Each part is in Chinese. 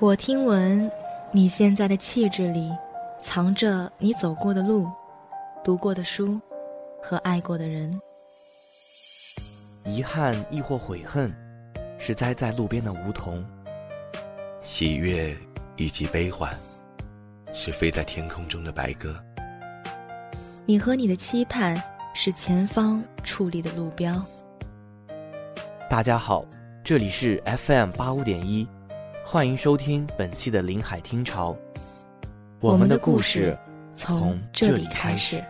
我听闻，你现在的气质里，藏着你走过的路、读过的书和爱过的人。遗憾亦或悔恨，是栽在路边的梧桐；喜悦以及悲欢，是飞在天空中的白鸽。你和你的期盼，是前方矗立的路标。大家好，这里是 FM 八五点一。欢迎收听本期的林海听潮，我们的故事从这里开始。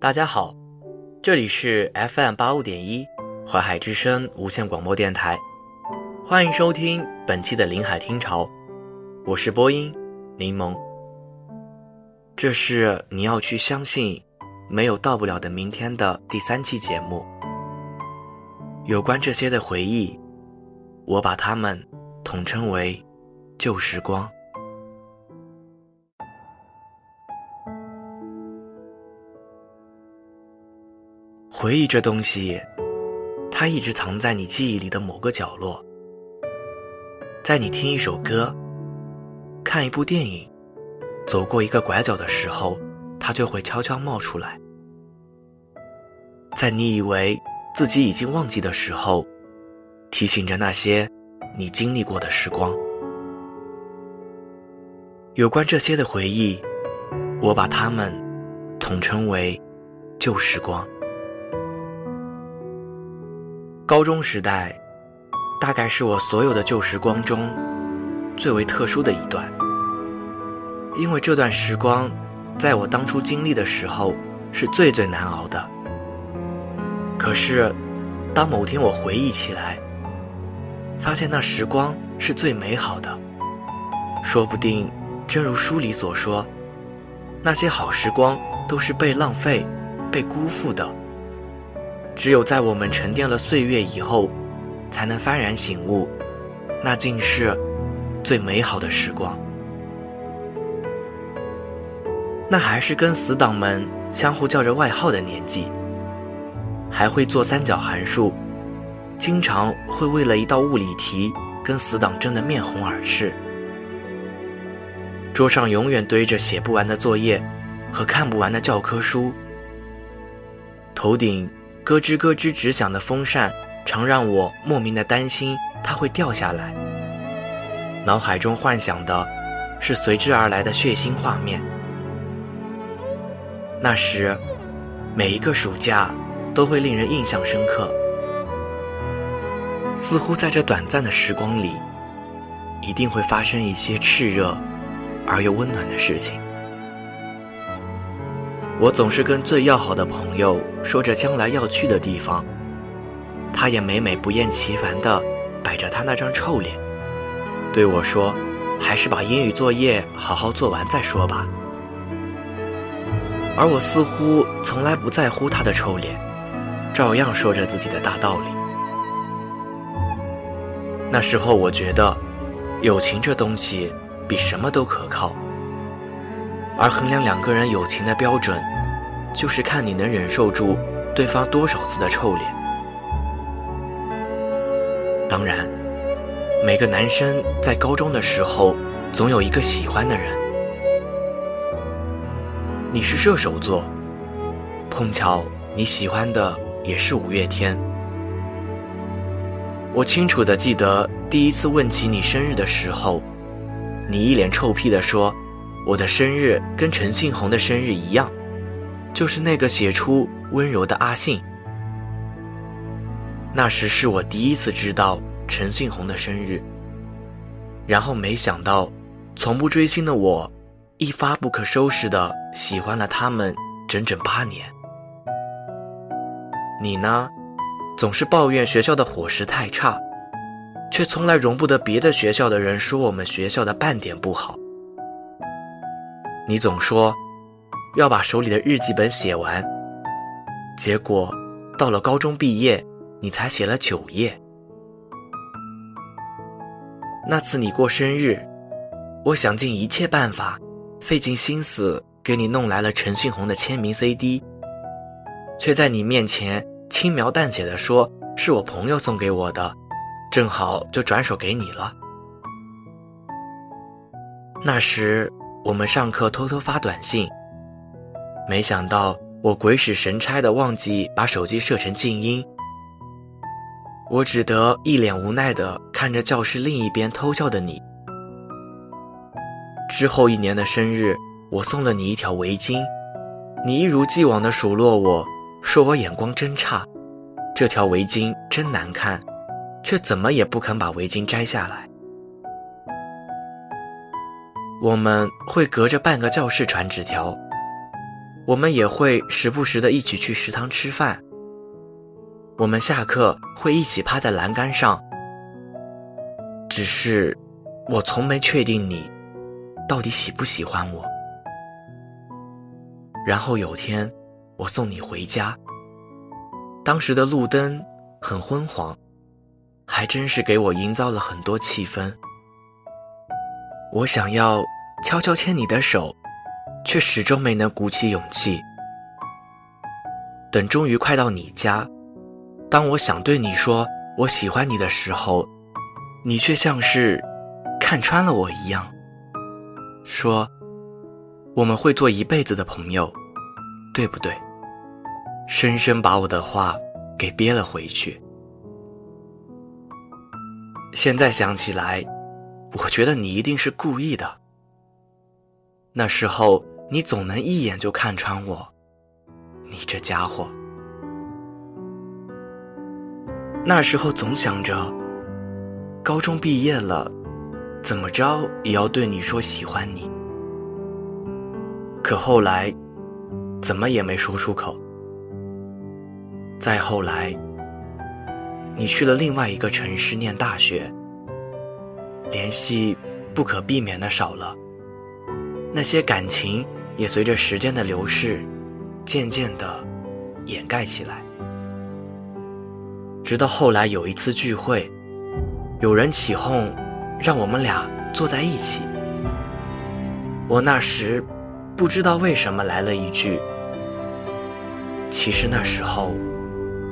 大家好，这里是 FM 八五点一。淮海之声无线广播电台，欢迎收听本期的临海听潮，我是播音柠檬。这是你要去相信没有到不了的明天的第三期节目。有关这些的回忆，我把它们统称为旧时光。回忆这东西。它一直藏在你记忆里的某个角落，在你听一首歌、看一部电影、走过一个拐角的时候，它就会悄悄冒出来。在你以为自己已经忘记的时候，提醒着那些你经历过的时光。有关这些的回忆，我把它们统称为旧时光。高中时代，大概是我所有的旧时光中最为特殊的一段，因为这段时光，在我当初经历的时候是最最难熬的。可是，当某天我回忆起来，发现那时光是最美好的。说不定，正如书里所说，那些好时光都是被浪费、被辜负的。只有在我们沉淀了岁月以后，才能幡然醒悟，那竟是最美好的时光。那还是跟死党们相互叫着外号的年纪，还会做三角函数，经常会为了一道物理题跟死党争得面红耳赤。桌上永远堆着写不完的作业和看不完的教科书，头顶。咯吱咯吱直响的风扇，常让我莫名的担心它会掉下来。脑海中幻想的，是随之而来的血腥画面。那时，每一个暑假都会令人印象深刻。似乎在这短暂的时光里，一定会发生一些炽热而又温暖的事情。我总是跟最要好的朋友说着将来要去的地方，他也每每不厌其烦地摆着他那张臭脸，对我说：“还是把英语作业好好做完再说吧。”而我似乎从来不在乎他的臭脸，照样说着自己的大道理。那时候我觉得，友情这东西比什么都可靠。而衡量两个人友情的标准，就是看你能忍受住对方多少次的臭脸。当然，每个男生在高中的时候，总有一个喜欢的人。你是射手座，碰巧你喜欢的也是五月天。我清楚的记得第一次问起你生日的时候，你一脸臭屁的说。我的生日跟陈信宏的生日一样，就是那个写出温柔的阿信。那时是我第一次知道陈信宏的生日，然后没想到，从不追星的我，一发不可收拾的喜欢了他们整整八年。你呢，总是抱怨学校的伙食太差，却从来容不得别的学校的人说我们学校的半点不好。你总说要把手里的日记本写完，结果到了高中毕业，你才写了九页。那次你过生日，我想尽一切办法，费尽心思给你弄来了陈信宏的签名 CD，却在你面前轻描淡写的说是我朋友送给我的，正好就转手给你了。那时我们上课偷偷发短信，没想到我鬼使神差的忘记把手机设成静音。我只得一脸无奈的看着教室另一边偷笑的你。之后一年的生日，我送了你一条围巾，你一如既往的数落我，说我眼光真差，这条围巾真难看，却怎么也不肯把围巾摘下来。我们会隔着半个教室传纸条，我们也会时不时的一起去食堂吃饭。我们下课会一起趴在栏杆上，只是我从没确定你到底喜不喜欢我。然后有天我送你回家，当时的路灯很昏黄，还真是给我营造了很多气氛。我想要悄悄牵你的手，却始终没能鼓起勇气。等终于快到你家。当我想对你说我喜欢你的时候，你却像是看穿了我一样，说我们会做一辈子的朋友，对不对？深深把我的话给憋了回去。现在想起来，我觉得你一定是故意的。那时候你总能一眼就看穿我，你这家伙。那时候总想着，高中毕业了，怎么着也要对你说喜欢你。可后来，怎么也没说出口。再后来，你去了另外一个城市念大学，联系不可避免的少了，那些感情也随着时间的流逝，渐渐的掩盖起来。直到后来有一次聚会，有人起哄，让我们俩坐在一起。我那时不知道为什么来了一句：“其实那时候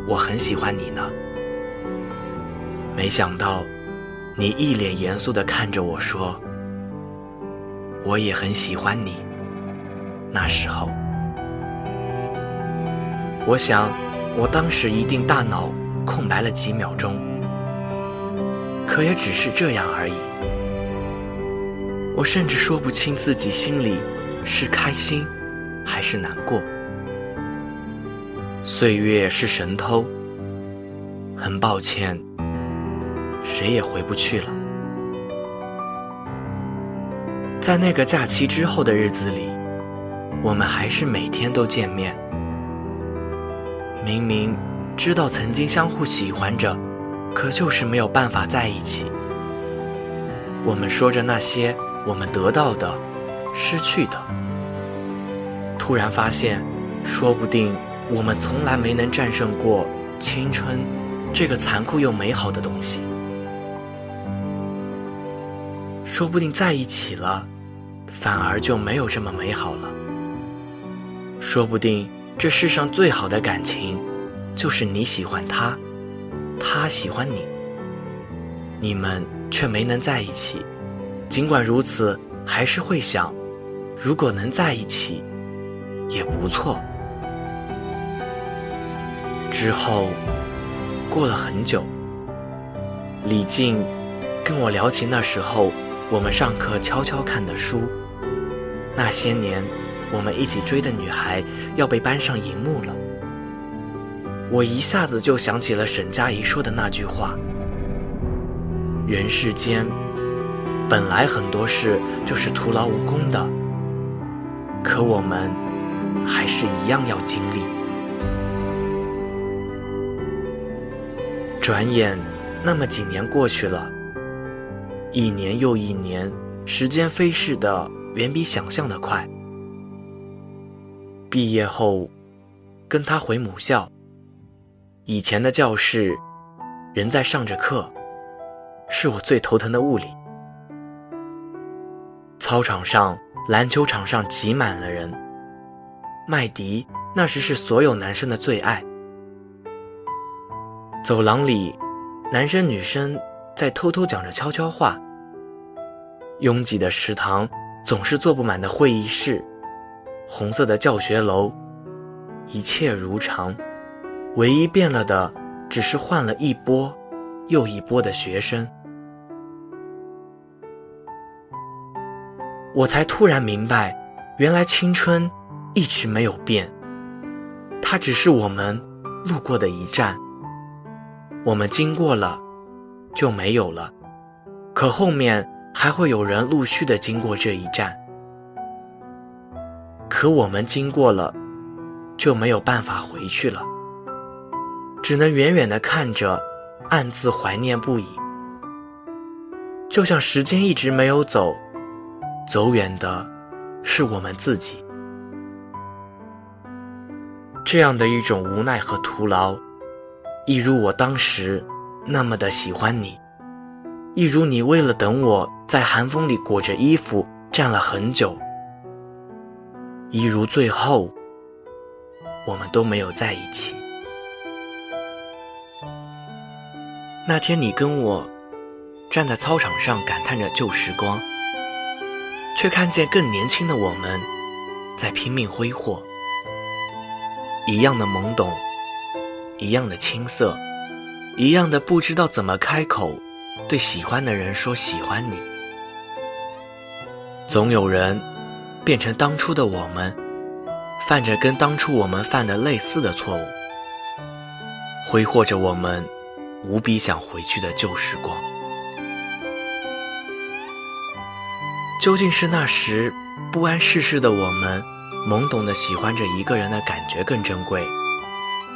我很喜欢你呢。”没想到你一脸严肃地看着我说：“我也很喜欢你。”那时候，我想我当时一定大脑。空白了几秒钟，可也只是这样而已。我甚至说不清自己心里是开心还是难过。岁月是神偷，很抱歉，谁也回不去了。在那个假期之后的日子里，我们还是每天都见面。明明。知道曾经相互喜欢着，可就是没有办法在一起。我们说着那些我们得到的、失去的，突然发现，说不定我们从来没能战胜过青春这个残酷又美好的东西。说不定在一起了，反而就没有这么美好了。说不定这世上最好的感情。就是你喜欢他，他喜欢你，你们却没能在一起。尽管如此，还是会想，如果能在一起，也不错。之后，过了很久，李静跟我聊起那时候我们上课悄悄看的书，那些年我们一起追的女孩要被搬上荧幕了。我一下子就想起了沈佳宜说的那句话：“人世间本来很多事就是徒劳无功的，可我们还是一样要经历。”转眼那么几年过去了，一年又一年，时间飞逝的远比想象的快。毕业后，跟他回母校。以前的教室，人在上着课，是我最头疼的物理。操场上、篮球场上挤满了人。麦迪那时是所有男生的最爱。走廊里，男生女生在偷偷讲着悄悄话。拥挤的食堂，总是坐不满的会议室，红色的教学楼，一切如常。唯一变了的，只是换了一波又一波的学生。我才突然明白，原来青春一直没有变，它只是我们路过的一站。我们经过了，就没有了。可后面还会有人陆续的经过这一站。可我们经过了，就没有办法回去了。只能远远的看着，暗自怀念不已。就像时间一直没有走，走远的是我们自己。这样的一种无奈和徒劳，一如我当时那么的喜欢你，一如你为了等我在寒风里裹着衣服站了很久，一如最后我们都没有在一起。那天你跟我站在操场上感叹着旧时光，却看见更年轻的我们在拼命挥霍，一样的懵懂，一样的青涩，一样的不知道怎么开口对喜欢的人说喜欢你。总有人变成当初的我们，犯着跟当初我们犯的类似的错误，挥霍着我们。无比想回去的旧时光，究竟是那时不谙世事的我们，懵懂的喜欢着一个人的感觉更珍贵，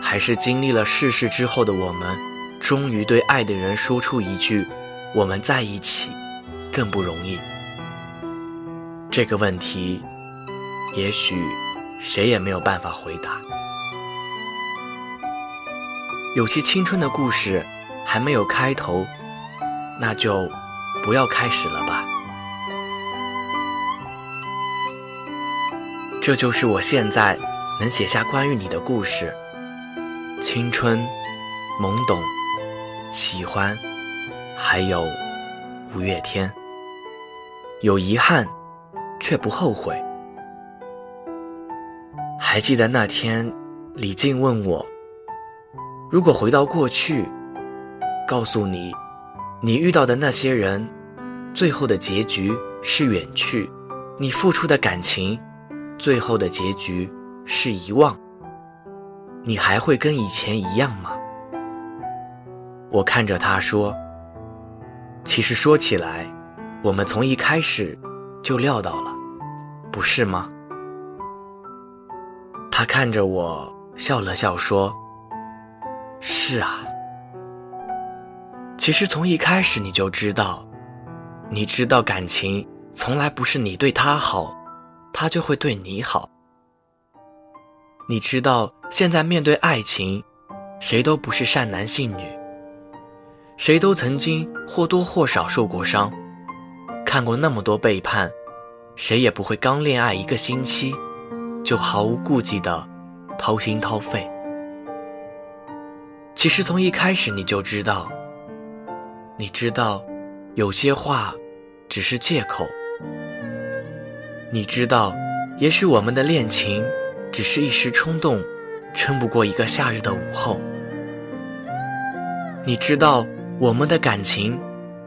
还是经历了世事之后的我们，终于对爱的人说出一句“我们在一起”，更不容易？这个问题，也许谁也没有办法回答。有些青春的故事。还没有开头，那就不要开始了吧。这就是我现在能写下关于你的故事：青春、懵懂、喜欢，还有五月天。有遗憾，却不后悔。还记得那天，李静问我：如果回到过去。告诉你，你遇到的那些人，最后的结局是远去；你付出的感情，最后的结局是遗忘。你还会跟以前一样吗？我看着他说：“其实说起来，我们从一开始就料到了，不是吗？”他看着我笑了笑说：“是啊。”其实从一开始你就知道，你知道感情从来不是你对他好，他就会对你好。你知道现在面对爱情，谁都不是善男信女，谁都曾经或多或少受过伤，看过那么多背叛，谁也不会刚恋爱一个星期，就毫无顾忌的掏心掏肺。其实从一开始你就知道。你知道，有些话只是借口。你知道，也许我们的恋情只是一时冲动，撑不过一个夏日的午后。你知道，我们的感情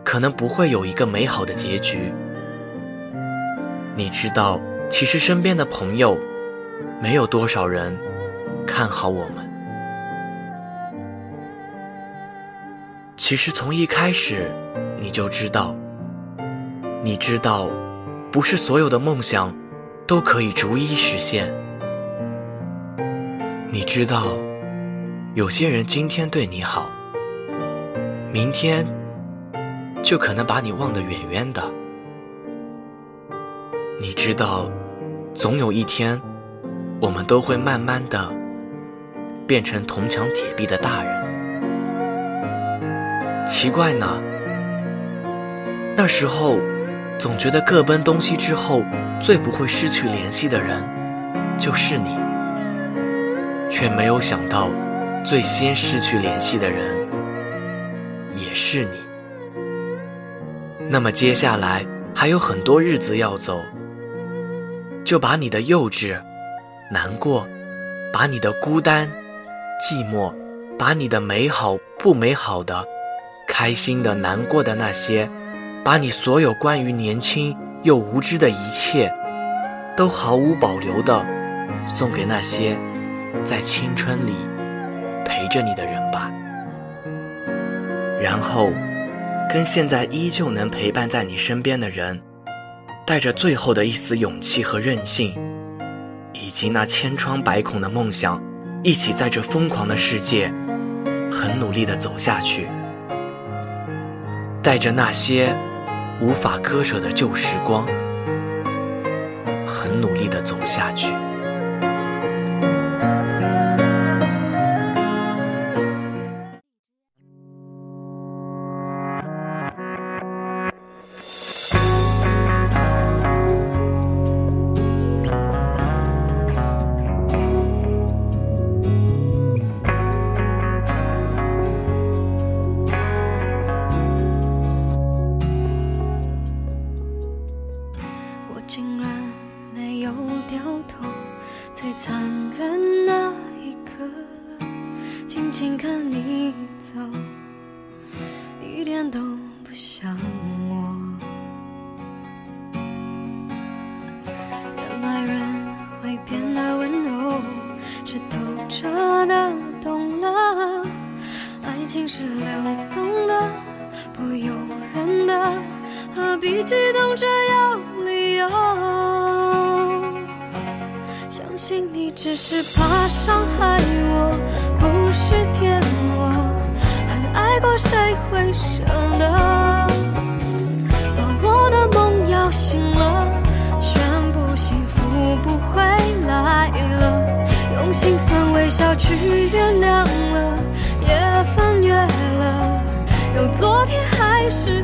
可能不会有一个美好的结局。你知道，其实身边的朋友没有多少人看好我们。其实从一开始，你就知道。你知道，不是所有的梦想都可以逐一实现。你知道，有些人今天对你好，明天就可能把你忘得远远的。你知道，总有一天，我们都会慢慢的变成铜墙铁壁的大人。奇怪呢，那时候总觉得各奔东西之后最不会失去联系的人就是你，却没有想到最先失去联系的人是你。那么接下来还有很多日子要走，就把你的幼稚、难过，把你的孤单、寂寞，把你的美好、不美好的。开心的、难过的那些，把你所有关于年轻又无知的一切，都毫无保留的送给那些在青春里陪着你的人吧。然后，跟现在依旧能陪伴在你身边的人，带着最后的一丝勇气和韧性，以及那千疮百孔的梦想，一起在这疯狂的世界，很努力的走下去。带着那些无法割舍的旧时光，很努力的走下去。透彻的懂了，爱情是流动的，不由人的，何必激动着要理由？相信你只是怕伤害我，不是骗我。很爱过，谁会舍得？用心酸微笑去原谅了。也翻越了，有昨天还是？